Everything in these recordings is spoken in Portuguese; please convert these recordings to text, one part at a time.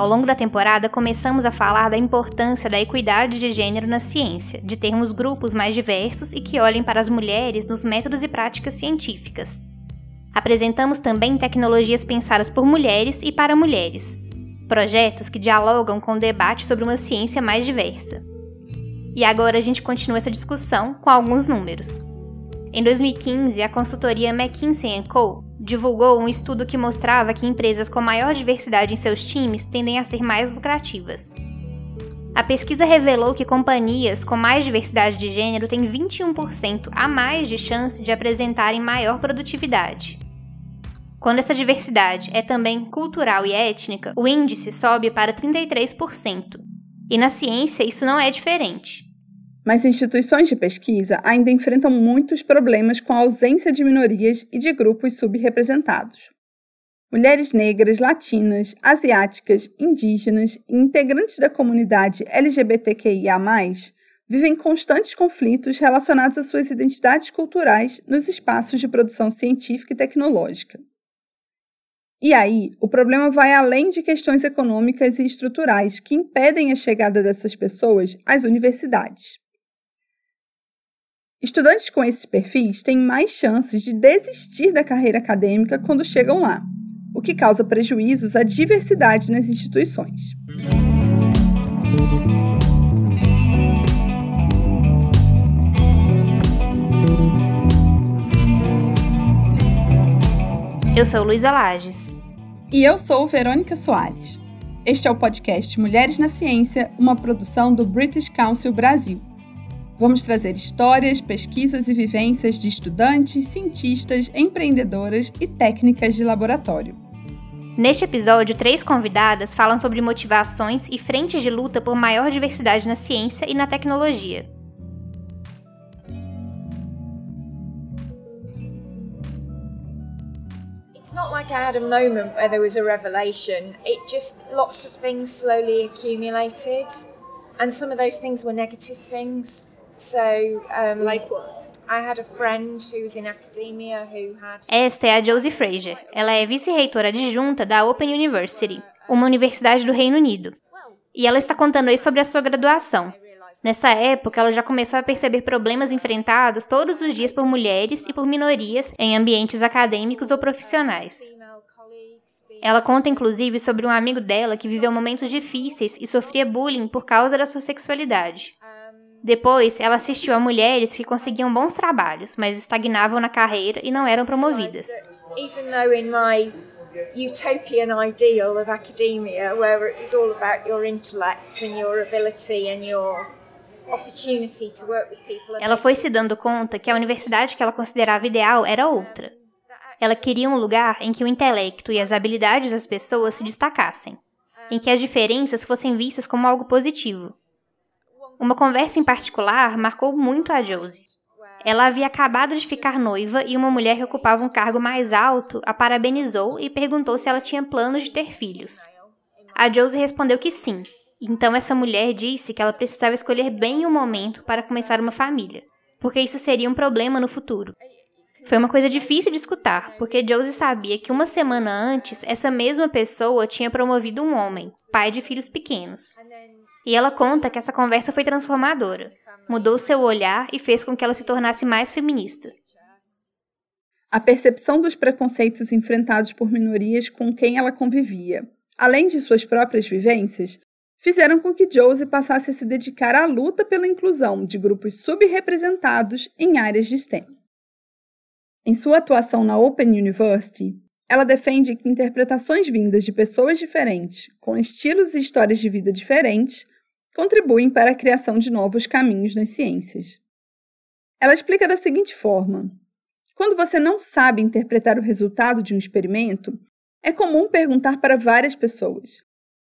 Ao longo da temporada, começamos a falar da importância da equidade de gênero na ciência, de termos grupos mais diversos e que olhem para as mulheres nos métodos e práticas científicas. Apresentamos também tecnologias pensadas por mulheres e para mulheres, projetos que dialogam com o debate sobre uma ciência mais diversa. E agora a gente continua essa discussão com alguns números. Em 2015, a consultoria McKinsey Co. divulgou um estudo que mostrava que empresas com maior diversidade em seus times tendem a ser mais lucrativas. A pesquisa revelou que companhias com mais diversidade de gênero têm 21% a mais de chance de apresentarem maior produtividade. Quando essa diversidade é também cultural e étnica, o índice sobe para 33%. E na ciência isso não é diferente. Mas instituições de pesquisa ainda enfrentam muitos problemas com a ausência de minorias e de grupos subrepresentados. Mulheres negras, latinas, asiáticas, indígenas e integrantes da comunidade LGBTQIA, vivem constantes conflitos relacionados às suas identidades culturais nos espaços de produção científica e tecnológica. E aí, o problema vai além de questões econômicas e estruturais que impedem a chegada dessas pessoas às universidades. Estudantes com esses perfis têm mais chances de desistir da carreira acadêmica quando chegam lá, o que causa prejuízos à diversidade nas instituições. Eu sou Luísa Lages. E eu sou Verônica Soares. Este é o podcast Mulheres na Ciência, uma produção do British Council Brasil. Vamos trazer histórias, pesquisas e vivências de estudantes, cientistas, empreendedoras e técnicas de laboratório. Neste episódio, três convidadas falam sobre motivações e frentes de luta por maior diversidade na ciência e na tecnologia. It's not like I had a moment where there was a revelation. It just lots of things slowly accumulated, and some of those things were negative things. So, um, like what? I had a friend who's in academia who had. Esta é a Josie Fraser. Ela é vice-reitora adjunta da Open University, uma universidade do Reino Unido. E ela está contando aí sobre a sua graduação. Nessa época, ela já começou a perceber problemas enfrentados todos os dias por mulheres e por minorias em ambientes acadêmicos ou profissionais. Ela conta inclusive sobre um amigo dela que viveu momentos difíceis e sofria bullying por causa da sua sexualidade. Depois, ela assistiu a mulheres que conseguiam bons trabalhos, mas estagnavam na carreira e não eram promovidas. Even though in my utopian ideal of academia, where it was all about your intellect and your ability and your opportunity to work with people. Ela foi se dando conta que a universidade que ela considerava ideal era outra. Ela queria um lugar em que o intelecto e as habilidades das pessoas se destacassem, em que as diferenças fossem vistas como algo positivo. Uma conversa em particular marcou muito a Josie. Ela havia acabado de ficar noiva e uma mulher que ocupava um cargo mais alto a parabenizou e perguntou se ela tinha planos de ter filhos. A Josie respondeu que sim. Então essa mulher disse que ela precisava escolher bem o momento para começar uma família, porque isso seria um problema no futuro. Foi uma coisa difícil de escutar, porque Josie sabia que uma semana antes essa mesma pessoa tinha promovido um homem, pai de filhos pequenos. E ela conta que essa conversa foi transformadora, mudou seu olhar e fez com que ela se tornasse mais feminista. A percepção dos preconceitos enfrentados por minorias com quem ela convivia, além de suas próprias vivências, fizeram com que Josie passasse a se dedicar à luta pela inclusão de grupos subrepresentados em áreas de STEM. Em sua atuação na Open University, ela defende que interpretações vindas de pessoas diferentes, com estilos e histórias de vida diferentes, contribuem para a criação de novos caminhos nas ciências. Ela explica da seguinte forma: quando você não sabe interpretar o resultado de um experimento, é comum perguntar para várias pessoas.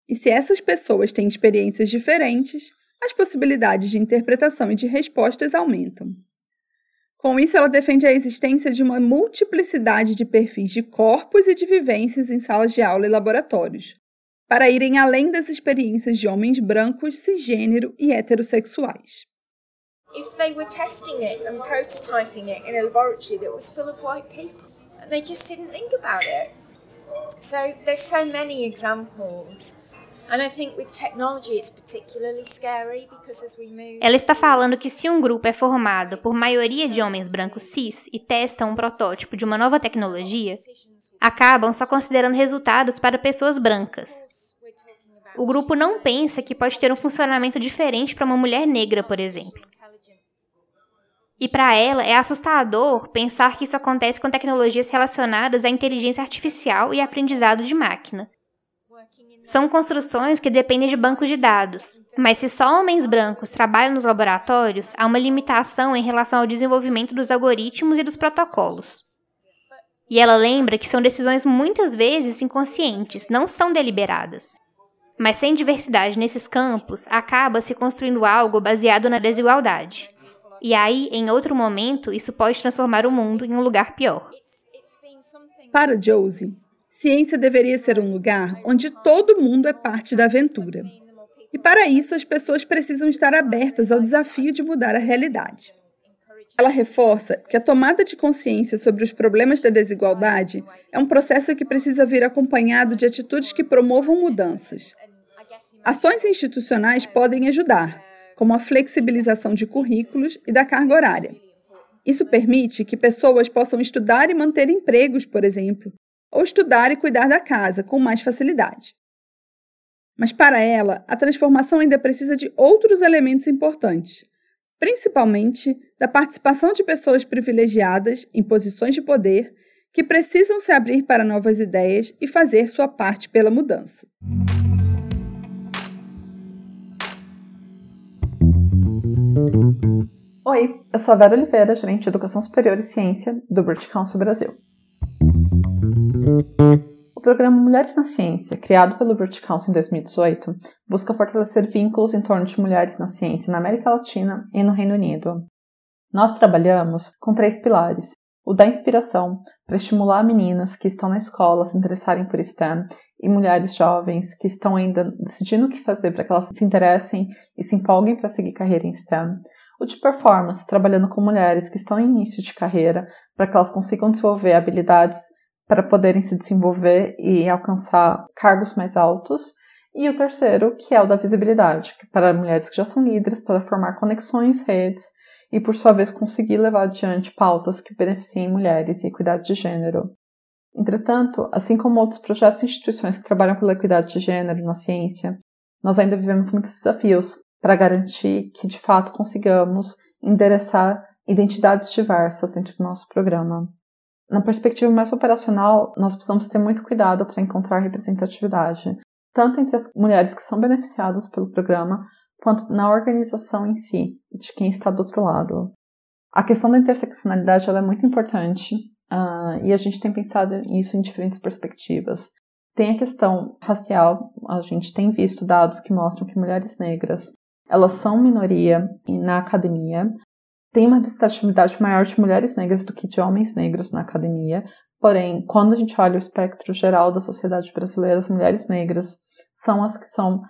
E se essas pessoas têm experiências diferentes, as possibilidades de interpretação e de respostas aumentam. Com isso, ela defende a existência de uma multiplicidade de perfis de corpos e de vivências em salas de aula e laboratórios, para irem além das experiências de homens brancos, cisgênero e heterossexuais. If they were testing it and prototyping it in a laboratory that was full of white people, and they just didn't think about it. So there's so many examples Ela está falando que se um grupo é formado por maioria de homens brancos cis e testam um protótipo de uma nova tecnologia, acabam só considerando resultados para pessoas brancas. O grupo não pensa que pode ter um funcionamento diferente para uma mulher negra, por exemplo. E para ela é assustador pensar que isso acontece com tecnologias relacionadas à inteligência artificial e aprendizado de máquina. São construções que dependem de bancos de dados, mas se só homens brancos trabalham nos laboratórios, há uma limitação em relação ao desenvolvimento dos algoritmos e dos protocolos. E ela lembra que são decisões muitas vezes inconscientes, não são deliberadas. Mas sem diversidade nesses campos, acaba se construindo algo baseado na desigualdade. E aí, em outro momento, isso pode transformar o mundo em um lugar pior. Para Josie, ciência deveria ser um lugar onde todo mundo é parte da aventura. E para isso, as pessoas precisam estar abertas ao desafio de mudar a realidade. Ela reforça que a tomada de consciência sobre os problemas da desigualdade é um processo que precisa vir acompanhado de atitudes que promovam mudanças. Ações institucionais podem ajudar, como a flexibilização de currículos e da carga horária. Isso permite que pessoas possam estudar e manter empregos, por exemplo, ou estudar e cuidar da casa com mais facilidade. Mas para ela, a transformação ainda precisa de outros elementos importantes, principalmente da participação de pessoas privilegiadas em posições de poder que precisam se abrir para novas ideias e fazer sua parte pela mudança. Oi, eu sou a Vera Oliveira, gerente de Educação Superior e Ciência do British Council Brasil. O programa Mulheres na Ciência, criado pelo British Council em 2018, busca fortalecer vínculos em torno de mulheres na ciência na América Latina e no Reino Unido. Nós trabalhamos com três pilares: o da inspiração, para estimular meninas que estão na escola a se interessarem por STEM e mulheres jovens que estão ainda decidindo o que fazer para que elas se interessem e se empolguem para seguir carreira em STEM. O de performance, trabalhando com mulheres que estão em início de carreira para que elas consigam desenvolver habilidades para poderem se desenvolver e alcançar cargos mais altos. E o terceiro, que é o da visibilidade, para mulheres que já são líderes, para formar conexões, redes e, por sua vez, conseguir levar adiante pautas que beneficiem mulheres e equidade de gênero. Entretanto, assim como outros projetos e instituições que trabalham pela equidade de gênero na ciência, nós ainda vivemos muitos desafios para garantir que, de fato, consigamos endereçar identidades diversas dentro do nosso programa. Na perspectiva mais operacional, nós precisamos ter muito cuidado para encontrar representatividade, tanto entre as mulheres que são beneficiadas pelo programa, quanto na organização em si, de quem está do outro lado. A questão da interseccionalidade é muito importante uh, e a gente tem pensado nisso em diferentes perspectivas. Tem a questão racial, a gente tem visto dados que mostram que mulheres negras elas são minoria na academia, tem uma representatividade maior de mulheres negras do que de homens negros na academia. Porém, quando a gente olha o espectro geral da sociedade brasileira, as mulheres negras são as que são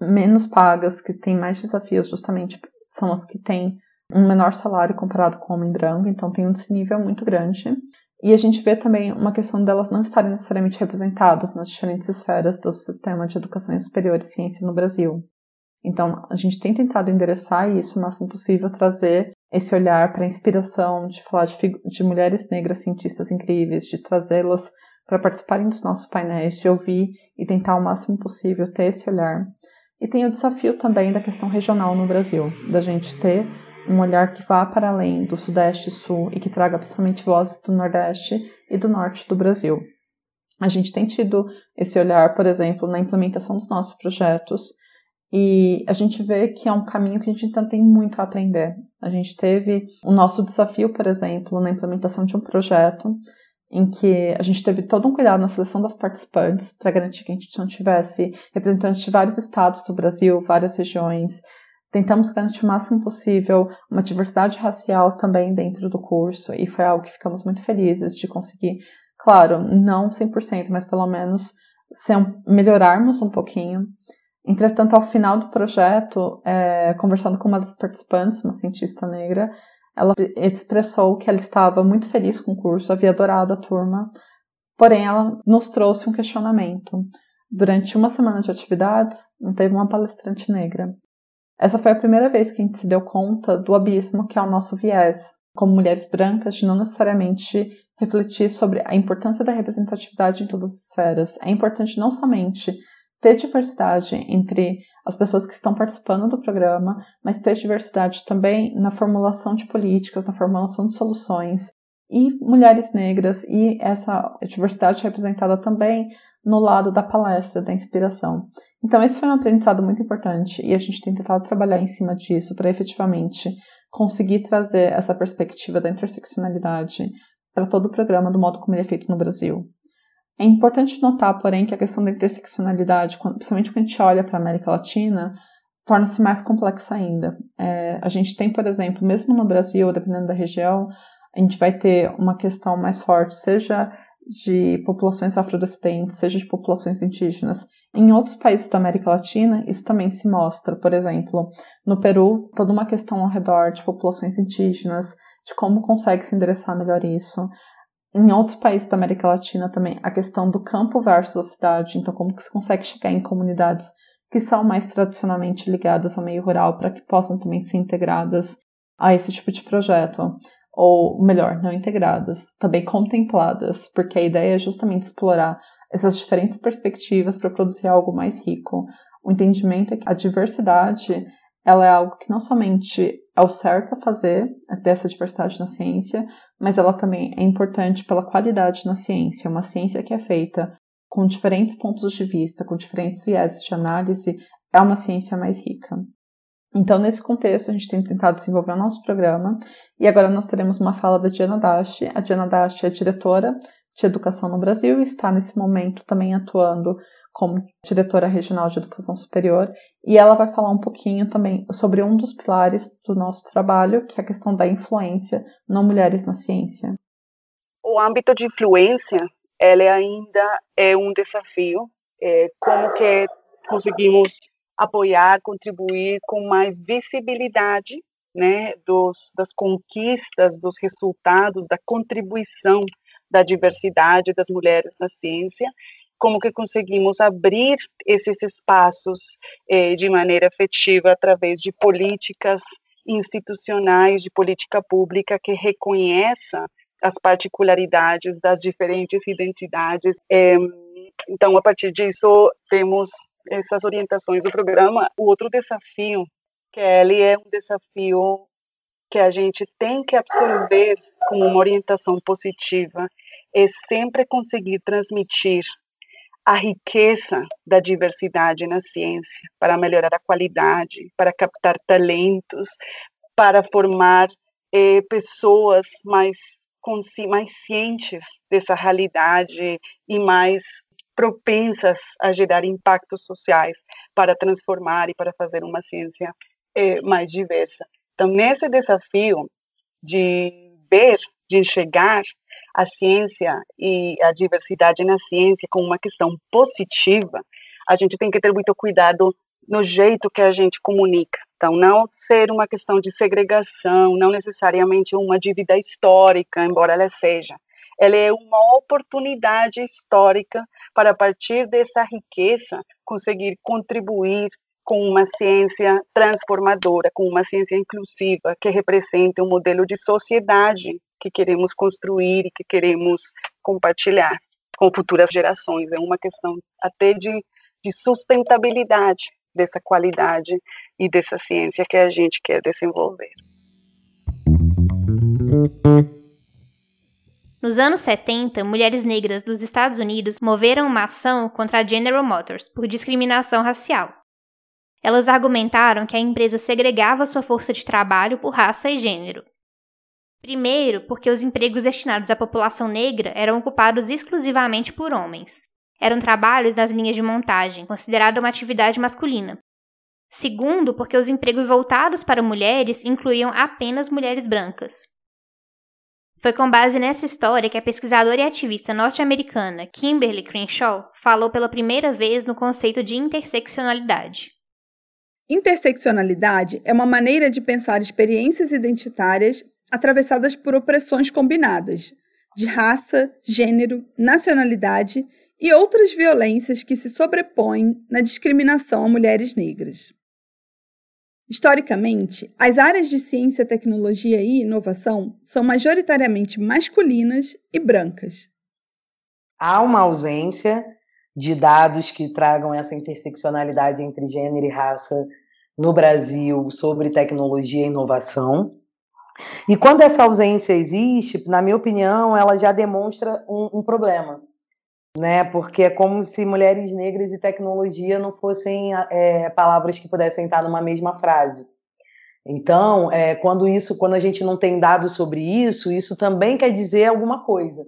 menos pagas, que têm mais desafios, justamente são as que têm um menor salário comparado com o homem branco, então tem um desnível muito grande. E a gente vê também uma questão delas não estarem necessariamente representadas nas diferentes esferas do sistema de educação superior e ciência no Brasil. Então, a gente tem tentado endereçar isso máximo possível, trazer esse olhar para a inspiração, de falar de, de mulheres negras cientistas incríveis, de trazê-las para participarem dos nossos painéis, de ouvir e tentar o máximo possível ter esse olhar. E tem o desafio também da questão regional no Brasil, da gente ter um olhar que vá para além do Sudeste e Sul e que traga principalmente vozes do Nordeste e do Norte do Brasil. A gente tem tido esse olhar, por exemplo, na implementação dos nossos projetos e a gente vê que é um caminho que a gente ainda tem muito a aprender. A gente teve o nosso desafio, por exemplo, na implementação de um projeto em que a gente teve todo um cuidado na seleção das participantes para garantir que a gente não tivesse representantes de vários estados do Brasil, várias regiões. Tentamos garantir o máximo possível uma diversidade racial também dentro do curso e foi algo que ficamos muito felizes de conseguir, claro, não 100%, mas pelo menos melhorarmos um pouquinho. Entretanto, ao final do projeto, é, conversando com uma das participantes, uma cientista negra, ela expressou que ela estava muito feliz com o curso, havia adorado a turma, porém ela nos trouxe um questionamento. Durante uma semana de atividades, não teve uma palestrante negra. Essa foi a primeira vez que a gente se deu conta do abismo que é o nosso viés, como mulheres brancas, de não necessariamente refletir sobre a importância da representatividade em todas as esferas. É importante não somente ter diversidade entre as pessoas que estão participando do programa, mas ter diversidade também na formulação de políticas, na formulação de soluções, e mulheres negras, e essa diversidade representada também no lado da palestra, da inspiração. Então, esse foi um aprendizado muito importante e a gente tem tentado trabalhar em cima disso para efetivamente conseguir trazer essa perspectiva da interseccionalidade para todo o programa do modo como ele é feito no Brasil. É importante notar, porém, que a questão da interseccionalidade, principalmente quando a gente olha para a América Latina, torna-se mais complexa ainda. É, a gente tem, por exemplo, mesmo no Brasil, dependendo da região, a gente vai ter uma questão mais forte, seja de populações afrodescendentes, seja de populações indígenas. Em outros países da América Latina, isso também se mostra. Por exemplo, no Peru, toda uma questão ao redor de populações indígenas, de como consegue se endereçar melhor isso. Em outros países da América Latina também, a questão do campo versus a cidade, então como que se consegue chegar em comunidades que são mais tradicionalmente ligadas ao meio rural para que possam também ser integradas a esse tipo de projeto ou melhor, não integradas, também contempladas, porque a ideia é justamente explorar essas diferentes perspectivas para produzir algo mais rico. O entendimento é que a diversidade ela é algo que não somente é o certo a fazer, é ter essa diversidade na ciência, mas ela também é importante pela qualidade na ciência. Uma ciência que é feita com diferentes pontos de vista, com diferentes viéses de análise, é uma ciência mais rica. Então, nesse contexto, a gente tem tentado desenvolver o nosso programa e agora nós teremos uma fala da Diana Dash. A Diana Dash é diretora de educação no Brasil e está nesse momento também atuando como diretora regional de educação superior e ela vai falar um pouquinho também sobre um dos pilares do nosso trabalho, que é a questão da influência não mulheres na ciência. O âmbito de influência, ele ainda é um desafio. É, como que conseguimos apoiar, contribuir com mais visibilidade né, dos, das conquistas, dos resultados, da contribuição da diversidade das mulheres na ciência, como que conseguimos abrir esses espaços eh, de maneira efetiva através de políticas institucionais, de política pública que reconheça as particularidades das diferentes identidades. Eh, então, a partir disso, temos essas orientações do programa. O outro desafio, Kelly, é um desafio que a gente tem que absorver como uma orientação positiva, é sempre conseguir transmitir a riqueza da diversidade na ciência, para melhorar a qualidade, para captar talentos, para formar eh, pessoas mais, mais cientes dessa realidade e mais propensas a gerar impactos sociais para transformar e para fazer uma ciência eh, mais diversa. Então, nesse desafio de ver, de enxergar a ciência e a diversidade na ciência como uma questão positiva, a gente tem que ter muito cuidado no jeito que a gente comunica. Então, não ser uma questão de segregação, não necessariamente uma dívida histórica, embora ela seja. Ela é uma oportunidade histórica para, a partir dessa riqueza, conseguir contribuir com uma ciência transformadora, com uma ciência inclusiva, que represente um modelo de sociedade que queremos construir e que queremos compartilhar com futuras gerações. É uma questão até de, de sustentabilidade dessa qualidade e dessa ciência que a gente quer desenvolver. Nos anos 70, mulheres negras dos Estados Unidos moveram uma ação contra a General Motors por discriminação racial. Elas argumentaram que a empresa segregava sua força de trabalho por raça e gênero. Primeiro, porque os empregos destinados à população negra eram ocupados exclusivamente por homens. Eram trabalhos nas linhas de montagem, considerada uma atividade masculina. Segundo, porque os empregos voltados para mulheres incluíam apenas mulheres brancas. Foi com base nessa história que a pesquisadora e ativista norte-americana Kimberly Crenshaw falou pela primeira vez no conceito de interseccionalidade. Interseccionalidade é uma maneira de pensar experiências identitárias atravessadas por opressões combinadas de raça, gênero, nacionalidade e outras violências que se sobrepõem na discriminação a mulheres negras. Historicamente, as áreas de ciência, tecnologia e inovação são majoritariamente masculinas e brancas. Há uma ausência de dados que tragam essa interseccionalidade entre gênero e raça no Brasil sobre tecnologia e inovação. E quando essa ausência existe, na minha opinião, ela já demonstra um, um problema, né? Porque é como se mulheres negras e tecnologia não fossem é, palavras que pudessem estar numa mesma frase. Então, é, quando isso, quando a gente não tem dados sobre isso, isso também quer dizer alguma coisa,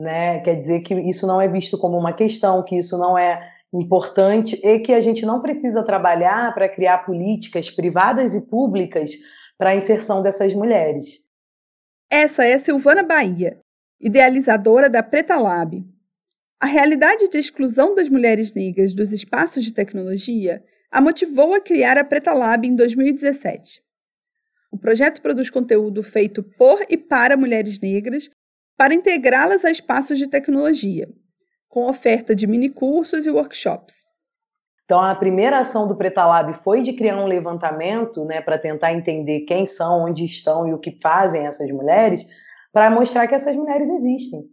né? Quer dizer que isso não é visto como uma questão, que isso não é importante e que a gente não precisa trabalhar para criar políticas privadas e públicas para a inserção dessas mulheres. Essa é Silvana Bahia, idealizadora da Preta Lab. A realidade de exclusão das mulheres negras dos espaços de tecnologia a motivou a criar a Preta Lab em 2017. O projeto produz conteúdo feito por e para mulheres negras para integrá-las a espaços de tecnologia, com oferta de minicursos e workshops. Então, a primeira ação do Preta Lab foi de criar um levantamento né, para tentar entender quem são, onde estão e o que fazem essas mulheres, para mostrar que essas mulheres existem.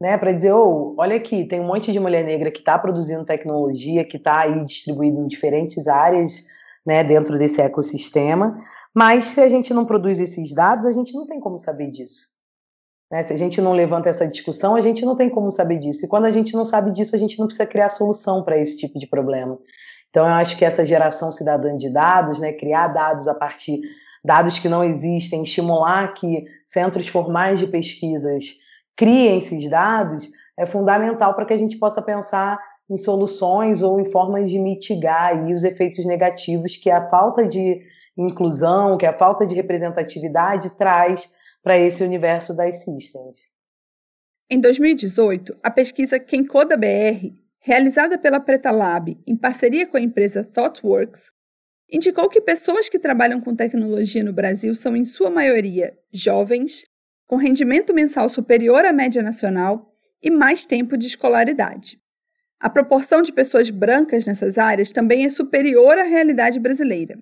Né, para dizer, oh, olha aqui, tem um monte de mulher negra que está produzindo tecnologia, que está aí distribuída em diferentes áreas né, dentro desse ecossistema, mas se a gente não produz esses dados, a gente não tem como saber disso. Né? Se a gente não levanta essa discussão, a gente não tem como saber disso. E quando a gente não sabe disso, a gente não precisa criar solução para esse tipo de problema. Então, eu acho que essa geração cidadã de dados, né, criar dados a partir dados que não existem, estimular que centros formais de pesquisas criem esses dados, é fundamental para que a gente possa pensar em soluções ou em formas de mitigar aí os efeitos negativos que a falta de inclusão, que a falta de representatividade traz para esse universo das systems. Em 2018, a pesquisa Quem Coda BR, realizada pela Preta Lab em parceria com a empresa ThoughtWorks, indicou que pessoas que trabalham com tecnologia no Brasil são, em sua maioria, jovens, com rendimento mensal superior à média nacional e mais tempo de escolaridade. A proporção de pessoas brancas nessas áreas também é superior à realidade brasileira.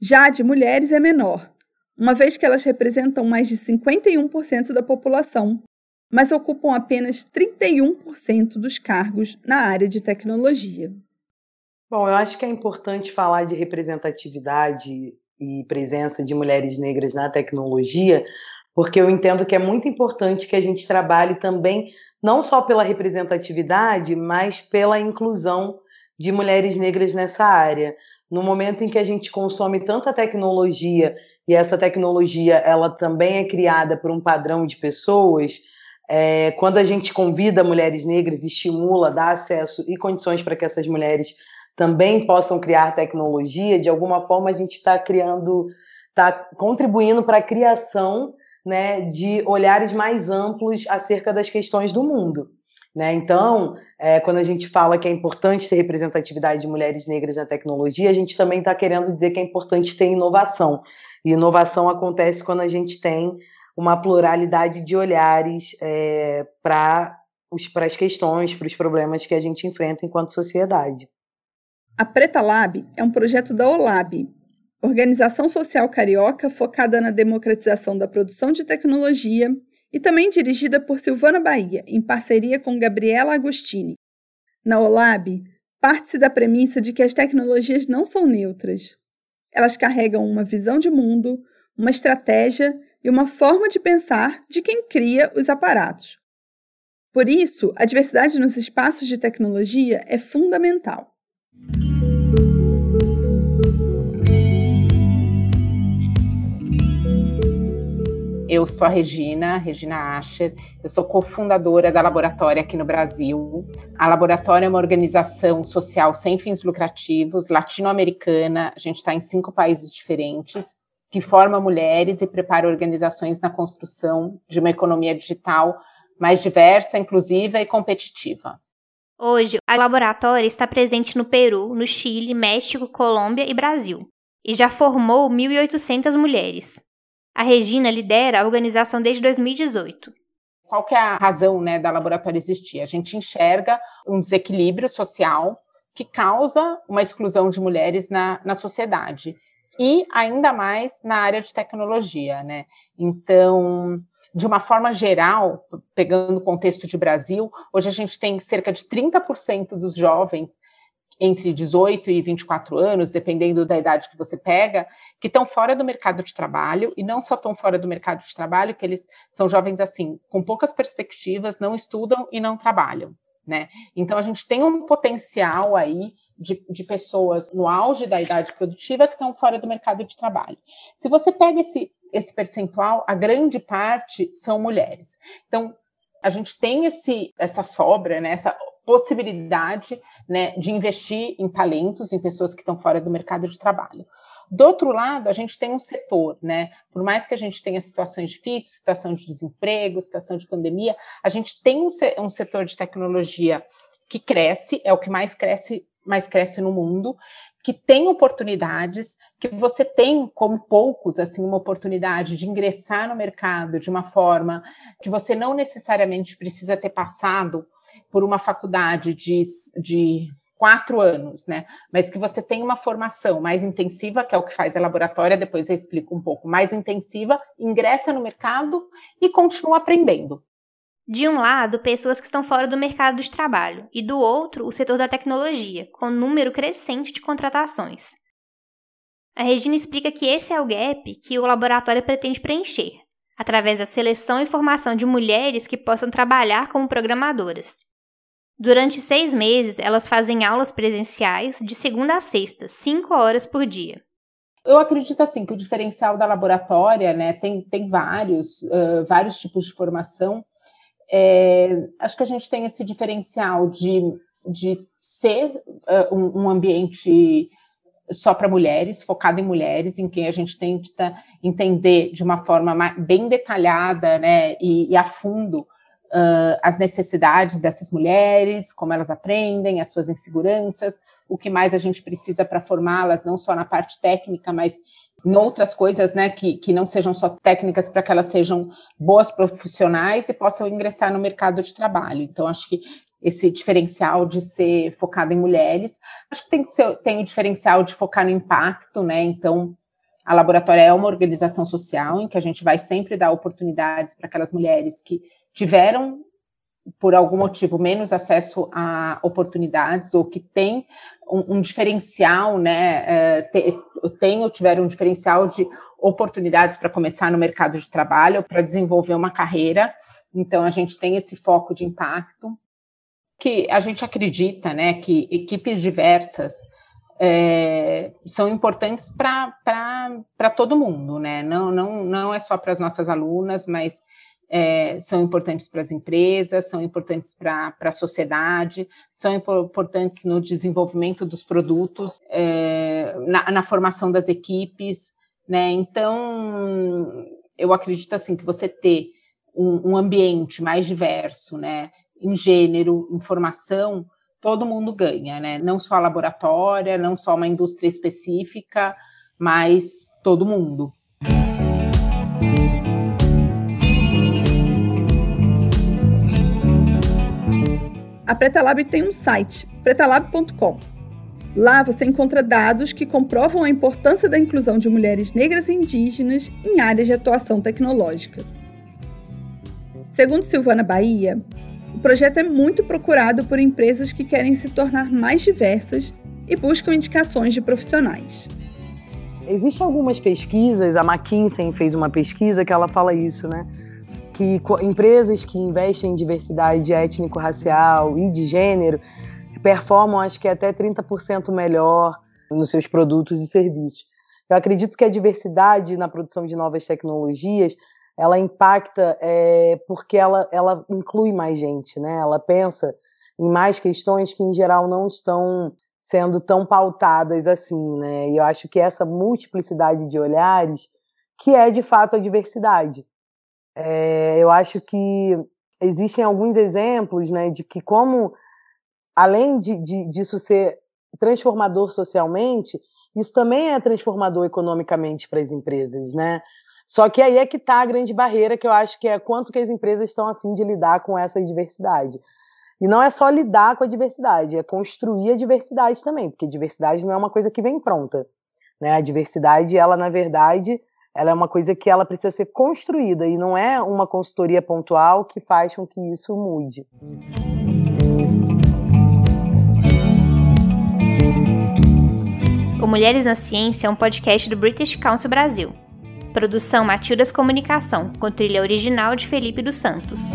Já a de mulheres é menor, uma vez que elas representam mais de 51% da população, mas ocupam apenas 31% dos cargos na área de tecnologia. Bom, eu acho que é importante falar de representatividade e presença de mulheres negras na tecnologia, porque eu entendo que é muito importante que a gente trabalhe também não só pela representatividade, mas pela inclusão de mulheres negras nessa área. No momento em que a gente consome tanta tecnologia e essa tecnologia ela também é criada por um padrão de pessoas. É, quando a gente convida mulheres negras, estimula, dá acesso e condições para que essas mulheres também possam criar tecnologia, de alguma forma a gente está criando, está contribuindo para a criação né, de olhares mais amplos acerca das questões do mundo. Né? Então, é, quando a gente fala que é importante ter representatividade de mulheres negras na tecnologia, a gente também está querendo dizer que é importante ter inovação. E inovação acontece quando a gente tem uma pluralidade de olhares é, para as questões, para os problemas que a gente enfrenta enquanto sociedade. A Preta Lab é um projeto da OLAB, organização social carioca focada na democratização da produção de tecnologia e também dirigida por Silvana Bahia, em parceria com Gabriela Agostini. Na OLAB, parte-se da premissa de que as tecnologias não são neutras. Elas carregam uma visão de mundo, uma estratégia e uma forma de pensar de quem cria os aparatos. Por isso, a diversidade nos espaços de tecnologia é fundamental. Eu sou a Regina, Regina Asher, eu sou cofundadora da Laboratória aqui no Brasil. A Laboratória é uma organização social sem fins lucrativos, latino-americana, a gente está em cinco países diferentes, que forma mulheres e prepara organizações na construção de uma economia digital mais diversa, inclusiva e competitiva. Hoje, a laboratória está presente no Peru, no Chile, México, Colômbia e Brasil, e já formou 1.800 mulheres. A Regina lidera a organização desde 2018. Qual que é a razão né, da laboratório existir? A gente enxerga um desequilíbrio social que causa uma exclusão de mulheres na, na sociedade e ainda mais na área de tecnologia, né? Então, de uma forma geral, pegando o contexto de Brasil, hoje a gente tem cerca de 30% dos jovens entre 18 e 24 anos, dependendo da idade que você pega, que estão fora do mercado de trabalho, e não só estão fora do mercado de trabalho, que eles são jovens assim, com poucas perspectivas, não estudam e não trabalham. Né? Então a gente tem um potencial aí de, de pessoas no auge da idade produtiva que estão fora do mercado de trabalho. Se você pega esse, esse percentual, a grande parte são mulheres. Então a gente tem esse, essa sobra, né, essa possibilidade né, de investir em talentos, em pessoas que estão fora do mercado de trabalho. Do outro lado, a gente tem um setor, né? Por mais que a gente tenha situações difíceis, situação de desemprego, situação de pandemia, a gente tem um, setor de tecnologia que cresce, é o que mais cresce, mais cresce no mundo, que tem oportunidades, que você tem, como poucos, assim, uma oportunidade de ingressar no mercado de uma forma que você não necessariamente precisa ter passado por uma faculdade de, de quatro anos, né? Mas que você tem uma formação mais intensiva, que é o que faz a laboratória, depois eu explico um pouco, mais intensiva, ingressa no mercado e continua aprendendo. De um lado, pessoas que estão fora do mercado de trabalho, e do outro, o setor da tecnologia, com número crescente de contratações. A Regina explica que esse é o gap que o laboratório pretende preencher, através da seleção e formação de mulheres que possam trabalhar como programadoras. Durante seis meses, elas fazem aulas presenciais de segunda a sexta, cinco horas por dia. Eu acredito assim que o diferencial da laboratória, né, tem, tem vários, uh, vários tipos de formação. É, acho que a gente tem esse diferencial de, de ser uh, um, um, ambiente só para mulheres, focado em mulheres, em que a gente tenta entender de uma forma bem detalhada né, e, e a fundo uh, as necessidades dessas mulheres, como elas aprendem, as suas inseguranças, o que mais a gente precisa para formá-las, não só na parte técnica, mas em outras coisas, né, que, que não sejam só técnicas para que elas sejam boas profissionais e possam ingressar no mercado de trabalho. Então, acho que esse diferencial de ser focado em mulheres, acho que tem, que ser, tem o diferencial de focar no impacto, né, então a Laboratória é uma organização social em que a gente vai sempre dar oportunidades para aquelas mulheres que tiveram, por algum motivo, menos acesso a oportunidades ou que têm um, um diferencial, né, é, tem ou tiveram um diferencial de oportunidades para começar no mercado de trabalho, para desenvolver uma carreira. Então, a gente tem esse foco de impacto, que a gente acredita, né, que equipes diversas é, são importantes para todo mundo, né? Não, não, não é só para as nossas alunas, mas é, são importantes para as empresas, são importantes para a sociedade, são importantes no desenvolvimento dos produtos, é, na, na, formação das equipes, né? Então, eu acredito assim que você ter um, um ambiente mais diverso, né? Em gênero, em formação, todo mundo ganha, né? Não só a laboratória, não só uma indústria específica, mas todo mundo. A Pretalab tem um site, pretalab.com. Lá você encontra dados que comprovam a importância da inclusão de mulheres negras e indígenas em áreas de atuação tecnológica. Segundo Silvana Bahia, o projeto é muito procurado por empresas que querem se tornar mais diversas e buscam indicações de profissionais. Existem algumas pesquisas, a McKinsey fez uma pesquisa que ela fala isso, né? Que empresas que investem em diversidade étnico-racial e de gênero performam, acho que até 30% melhor nos seus produtos e serviços. Eu acredito que a diversidade na produção de novas tecnologias ela impacta é, porque ela, ela inclui mais gente, né? Ela pensa em mais questões que em geral não estão sendo tão pautadas assim, né? E eu acho que essa multiplicidade de olhares que é de fato a diversidade. É, eu acho que existem alguns exemplos né, de que, como, além de, de, disso ser transformador socialmente, isso também é transformador economicamente para as empresas. Né? Só que aí é que está a grande barreira, que eu acho que é quanto que as empresas estão a fim de lidar com essa diversidade. E não é só lidar com a diversidade, é construir a diversidade também, porque diversidade não é uma coisa que vem pronta. Né? A diversidade, ela, na verdade, ela é uma coisa que ela precisa ser construída e não é uma consultoria pontual que faz com que isso mude. O Mulheres na Ciência é um podcast do British Council Brasil. Produção Matildas Comunicação, com trilha original de Felipe dos Santos.